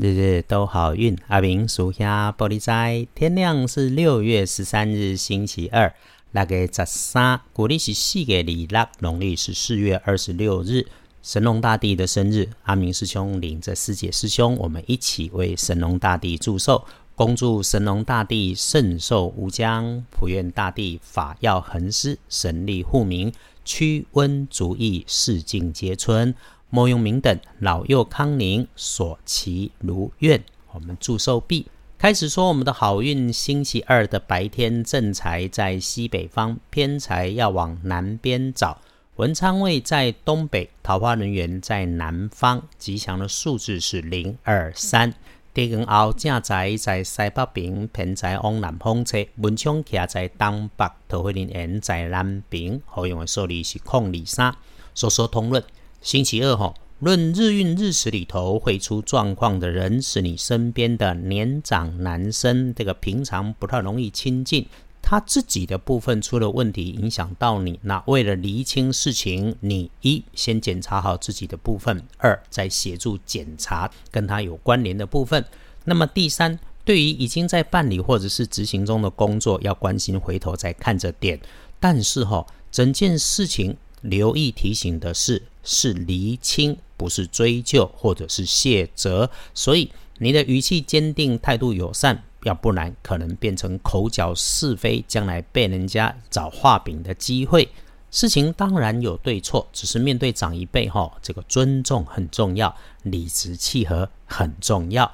日日都好运。阿明属下玻璃斋，天亮是六月十三日星期二，那个十三，古历是四月二六，农历是四月二十六日，神农大帝的生日。阿明师兄领着师姐师兄，我们一起为神农大帝祝寿，恭祝神农大帝圣寿无疆，普愿大帝法药恒施，神力护民，驱瘟逐疫，四境皆春。莫用明等老幼康宁，所其如愿。我们祝寿毕，开始说我们的好运。星期二的白天，正财在西北方，偏财要往南边找。文昌位在东北，桃花人员在南方。吉祥的数字是零二三。地根后正财在西北边，偏财往南方车。文昌徛在东北，桃花人缘在南边。好用的数字是空二三。说说通论。星期二哈，论日运日时里头会出状况的人，是你身边的年长男生，这个平常不太容易亲近，他自己的部分出了问题，影响到你。那为了厘清事情，你一先检查好自己的部分，二再协助检查跟他有关联的部分。那么第三，对于已经在办理或者是执行中的工作，要关心回头再看着点。但是哈，整件事情。留意提醒的是，是厘清，不是追究或者是卸责。所以你的语气坚定，态度友善，要不然可能变成口角是非，将来被人家找画饼的机会。事情当然有对错，只是面对长一辈，哈，这个尊重很重要，理直气和很重要。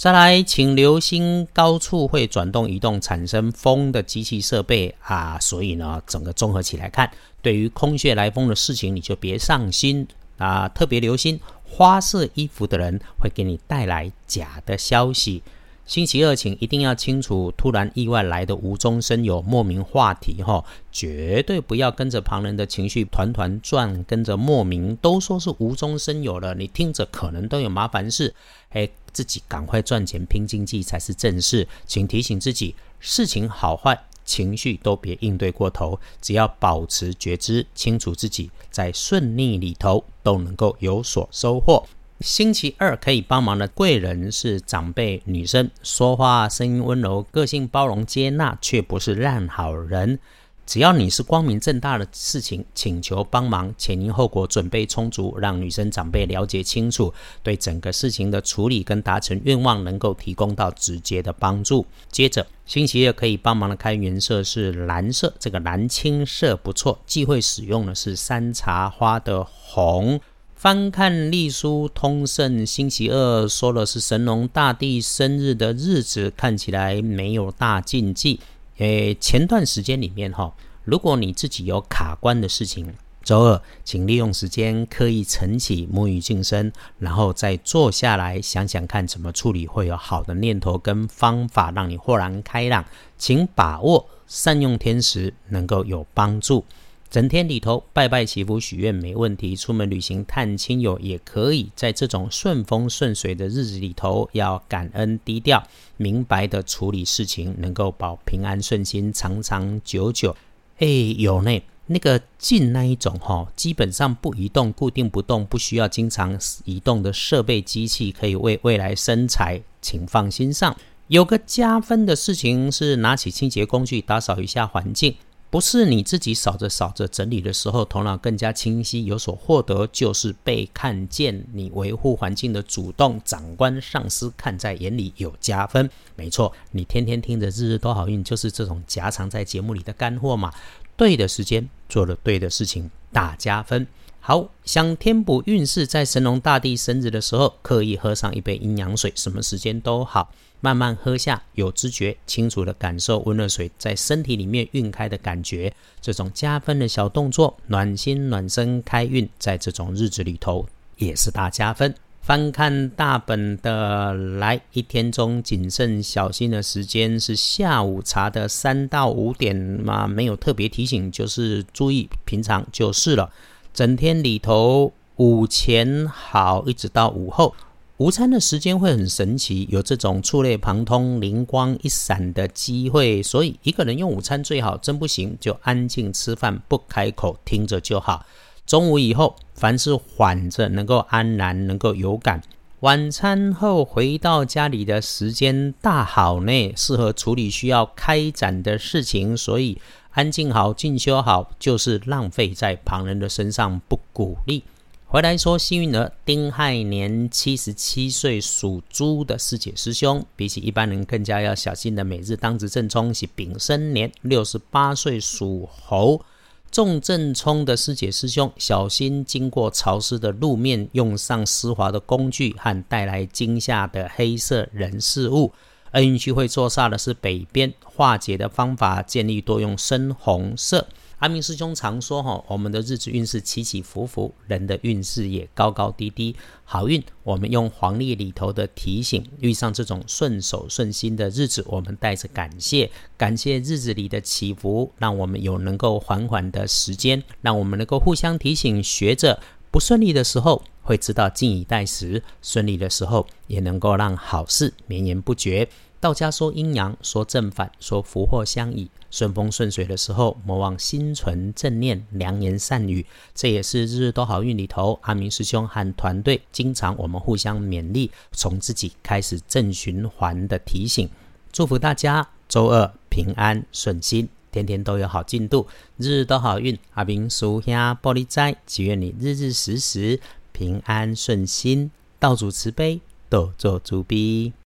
再来，请留心高处会转动、移动、产生风的机器设备啊，所以呢，整个综合起来看，对于空穴来风的事情，你就别上心啊，特别留心花色衣服的人会给你带来假的消息。星期二，请一定要清楚，突然意外来的无中生有、莫名话题哈，绝对不要跟着旁人的情绪团团转，跟着莫名都说是无中生有了，你听着可能都有麻烦事，哎，自己赶快赚钱拼经济才是正事，请提醒自己，事情好坏、情绪都别应对过头，只要保持觉知，清楚自己在顺逆里头都能够有所收获。星期二可以帮忙的贵人是长辈女生，说话声音温柔，个性包容接纳，却不是烂好人。只要你是光明正大的事情请求帮忙，前因后果准备充足，让女生长辈了解清楚，对整个事情的处理跟达成愿望能够提供到直接的帮助。接着星期二可以帮忙的开元色是蓝色，这个蓝青色不错，忌讳使用的是山茶花的红。翻看历书通胜，星期二说的是神农大帝生日的日子，看起来没有大禁忌。诶，前段时间里面哈，如果你自己有卡关的事情，周二请利用时间刻意晨起、沐浴净身，然后再坐下来想想看怎么处理，会有好的念头跟方法让你豁然开朗。请把握善用天时，能够有帮助。整天里头拜拜祈福许愿没问题，出门旅行探亲友也可以。在这种顺风顺水的日子里头，要感恩低调，明白的处理事情，能够保平安顺心，长长久久。哎，有呢，那个进那一种哈，基本上不移动、固定不动、不需要经常移动的设备机器，可以为未来生财，请放心上。有个加分的事情是，拿起清洁工具打扫一下环境。不是你自己扫着扫着整理的时候，头脑更加清晰，有所获得，就是被看见。你维护环境的主动，长官上司看在眼里有加分。没错，你天天听着日日都好运，就是这种夹藏在节目里的干货嘛。对的时间做了对的事情，大加分。好，想填补运势，在神农大帝生日的时候，刻意喝上一杯阴阳水，什么时间都好。慢慢喝下，有知觉，清楚的感受温热水在身体里面晕开的感觉。这种加分的小动作，暖心暖身开运，在这种日子里头也是大加分。翻看大本的来，一天中谨慎小心的时间是下午茶的三到五点嘛，没有特别提醒，就是注意平常就是了。整天里头午前好，一直到午后。午餐的时间会很神奇，有这种触类旁通、灵光一闪的机会。所以一个人用午餐最好，真不行就安静吃饭，不开口，听着就好。中午以后，凡是缓着，能够安然，能够有感。晚餐后回到家里的时间大好呢，适合处理需要开展的事情，所以安静好、进修好，就是浪费在旁人的身上，不鼓励。回来说，幸运儿丁亥年七十七岁属猪的师姐师兄，比起一般人更加要小心的每日当值正冲是丙申年六十八岁属猴。重正冲的师姐师兄，小心经过潮湿的路面，用上湿滑的工具和带来惊吓的黑色人事物。恩运区会坐煞的是北边，化解的方法建议多用深红色。阿明师兄常说：“哈，我们的日子运势起起伏伏，人的运势也高高低低。好运，我们用黄历里头的提醒，遇上这种顺手顺心的日子，我们带着感谢，感谢日子里的起伏，让我们有能够缓缓的时间，让我们能够互相提醒，学着不顺利的时候会知道静以待时，顺利的时候也能够让好事绵延不绝。道家说阴阳，说正反，说福祸相倚。”顺风顺水的时候，莫忘心存正念，良言善语。这也是日日都好运里头，阿明师兄和团队经常我们互相勉励，从自己开始正循环的提醒。祝福大家周二平安顺心，天天都有好进度，日日都好运。阿明叔兄玻璃斋，祈愿你日日时时平安顺心，道主慈悲，多做主逼。